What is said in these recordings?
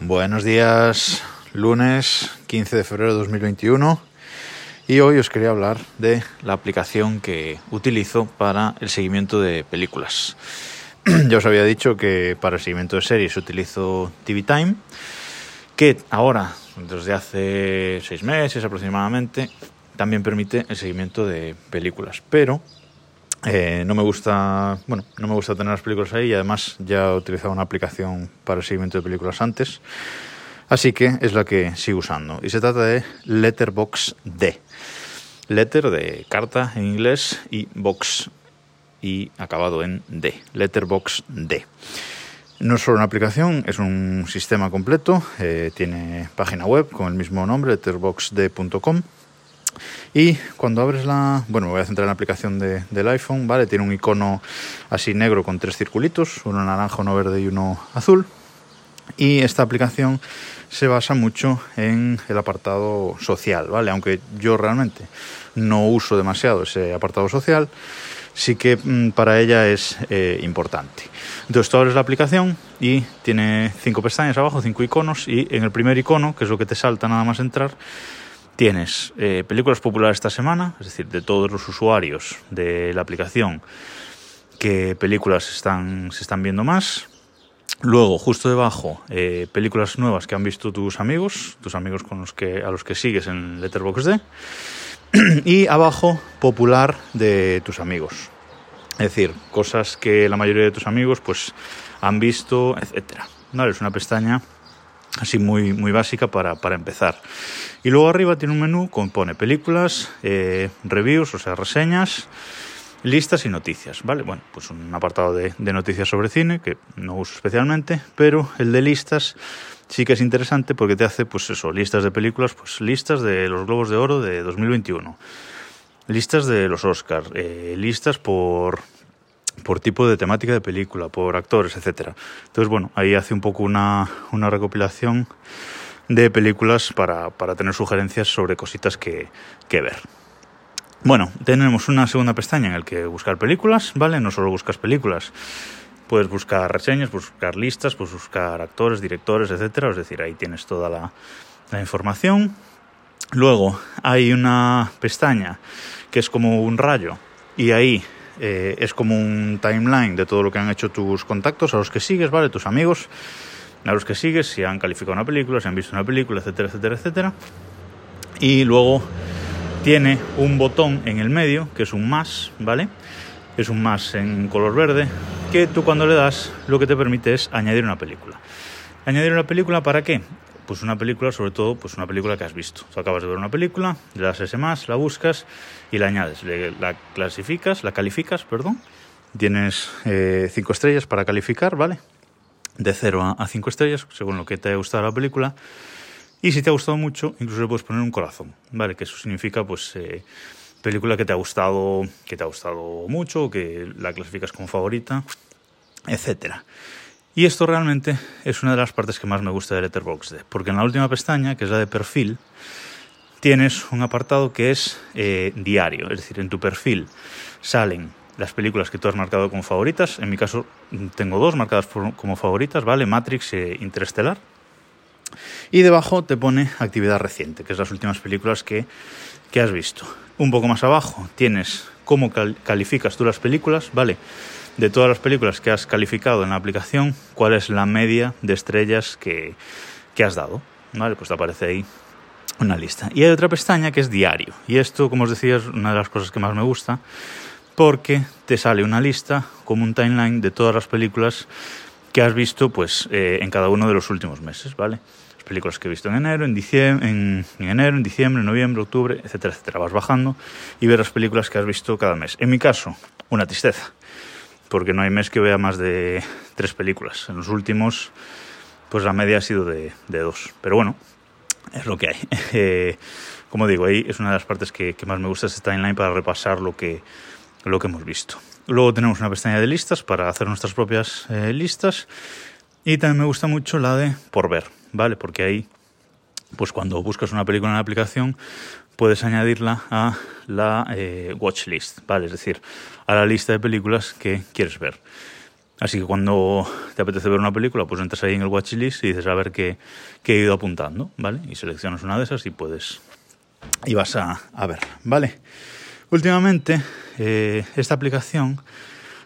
Buenos días, lunes 15 de febrero de 2021 y hoy os quería hablar de la aplicación que utilizo para el seguimiento de películas. ya os había dicho que para el seguimiento de series utilizo TV Time, que ahora, desde hace seis meses aproximadamente, también permite el seguimiento de películas, pero eh, no me gusta, bueno, no me gusta tener las películas ahí y además ya he utilizado una aplicación para el seguimiento de películas antes, así que es la que sigo usando. Y se trata de Letterboxd. Letter de carta en inglés y box y acabado en D, Letterboxd. No es solo una aplicación, es un sistema completo, eh, tiene página web con el mismo nombre, letterboxd.com y cuando abres la, bueno, me voy a centrar en la aplicación de, del iPhone, ¿vale? Tiene un icono así negro con tres circulitos, uno naranja, uno verde y uno azul. Y esta aplicación se basa mucho en el apartado social, ¿vale? Aunque yo realmente no uso demasiado ese apartado social, sí que mm, para ella es eh, importante. Entonces tú abres la aplicación y tiene cinco pestañas abajo, cinco iconos, y en el primer icono, que es lo que te salta nada más entrar, tienes eh, películas populares esta semana, es decir, de todos los usuarios de la aplicación, qué películas están, se están viendo más. Luego, justo debajo, eh, películas nuevas que han visto tus amigos, tus amigos con los que, a los que sigues en Letterboxd. Y abajo, popular de tus amigos. Es decir, cosas que la mayoría de tus amigos pues, han visto, etc. ¿Vale? Es una pestaña así muy, muy básica para, para, empezar. Y luego arriba tiene un menú que pone películas, eh, reviews, o sea, reseñas, listas y noticias, ¿vale? Bueno, pues un apartado de, noticias sobre cine que no uso especialmente, pero el de listas sí que es interesante porque te hace, pues eso, listas de películas, pues listas de los Globos de Oro de 2021, listas de los Oscars, eh, listas por por tipo de temática de película, por actores, etcétera. Entonces, bueno, ahí hace un poco una, una recopilación de películas para, para, tener sugerencias sobre cositas que, que ver. Bueno, tenemos una segunda pestaña en la que buscar películas, ¿vale? No solo buscas películas, puedes buscar reseñas, buscar listas, puedes buscar actores, directores, etcétera. Es decir, ahí tienes toda la, la información. Luego hay una pestaña que es como un rayo y ahí eh, es como un timeline de todo lo que han hecho tus contactos, a los que sigues, ¿vale? Tus amigos, a los que sigues, si han calificado una película, si han visto una película, etcétera, etcétera, etcétera. Y luego tiene un botón en el medio, que es un más, ¿vale? Es un más en color verde, que tú cuando le das lo que te permite es añadir una película. ¿Añadir una película para qué? Pues una película, sobre todo, pues una película que has visto. O acabas de ver una película, le das ese más, la buscas y la añades. Le, la clasificas, la calificas, perdón. Tienes eh, cinco estrellas para calificar, ¿vale? De 0 a 5 estrellas, según lo que te haya gustado la película. Y si te ha gustado mucho, incluso le puedes poner un corazón, ¿vale? Que eso significa, pues, eh, película que te ha gustado, que te ha gustado mucho, que la clasificas como favorita, etcétera. Y esto realmente es una de las partes que más me gusta de Letterboxd, porque en la última pestaña, que es la de perfil, tienes un apartado que es eh, diario, es decir, en tu perfil salen las películas que tú has marcado como favoritas. En mi caso tengo dos marcadas como favoritas, ¿vale? Matrix e Interestelar. Y debajo te pone actividad reciente, que es las últimas películas que, que has visto. Un poco más abajo tienes cómo cal calificas tú las películas, ¿vale? De todas las películas que has calificado en la aplicación, cuál es la media de estrellas que, que has dado. ¿Vale? Pues te aparece ahí una lista. Y hay otra pestaña que es diario. Y esto, como os decía, es una de las cosas que más me gusta, porque te sale una lista como un timeline de todas las películas que has visto pues, eh, en cada uno de los últimos meses, ¿vale? Las películas que he visto en enero, en, diciembre, en, en enero, en diciembre, noviembre, octubre, etcétera, etcétera. Vas bajando y ves las películas que has visto cada mes. En mi caso, una tristeza porque no hay mes que vea más de tres películas. En los últimos, pues la media ha sido de, dos. Pero bueno, es lo que hay. Eh, como digo, ahí es una de las partes que, más me gusta este timeline para repasar lo que, lo que hemos visto. Luego tenemos una pestaña de listas para hacer nuestras propias eh, listas. Y también me gusta mucho la de por ver, ¿vale? Porque ahí, pues cuando buscas una película en la aplicación, puedes añadirla a la eh, watch list, ¿vale? Es decir, a la lista de películas que quieres ver. Así que cuando te apetece ver una película, pues entras ahí en el watchlist y dices a ver qué, qué he ido apuntando, ¿vale? Y seleccionas una de esas y puedes y vas a, a ver, ¿vale? Últimamente, eh, esta aplicación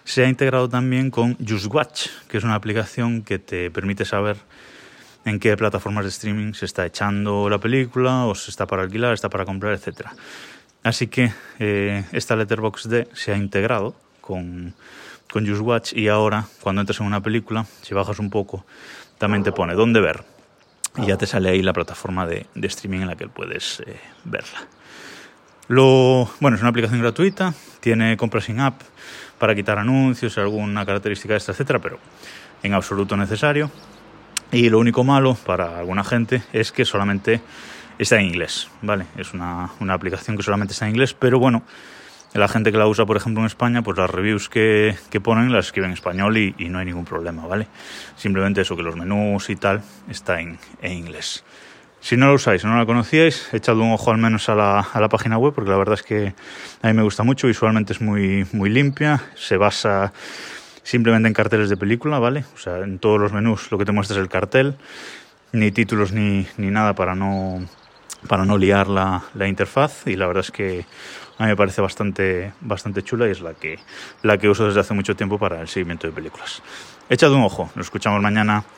se ha integrado también con JustWatch, que es una aplicación que te permite saber en qué plataformas de streaming se está echando la película, o se está para alquilar, está para comprar, etc. Así que eh, esta Letterboxd se ha integrado con, con JustWatch y ahora, cuando entras en una película, si bajas un poco, también te pone dónde ver. Y ya te sale ahí la plataforma de, de streaming en la que puedes eh, verla. Lo, bueno, es una aplicación gratuita, tiene compras sin app para quitar anuncios, alguna característica extra, etcétera, pero en absoluto necesario. Y lo único malo para alguna gente es que solamente está en inglés, ¿vale? Es una, una aplicación que solamente está en inglés, pero bueno, la gente que la usa, por ejemplo, en España, pues las reviews que, que ponen las escriben en español y, y, no hay ningún problema, ¿vale? Simplemente eso, que los menús y tal está en, en inglés. Si no lo usáis no la conocíais, echad un ojo al menos a la, a la, página web, porque la verdad es que a mí me gusta mucho, visualmente es muy, muy limpia, se basa simplemente en carteles de película, ¿vale? O sea, en todos los menús lo que te muestra es el cartel, ni títulos ni, ni nada para no, para no liar la, la, interfaz y la verdad es que a mí me parece bastante, bastante chula y es la que, la que uso desde hace mucho tiempo para el seguimiento de películas. Echad un ojo, nos escuchamos mañana.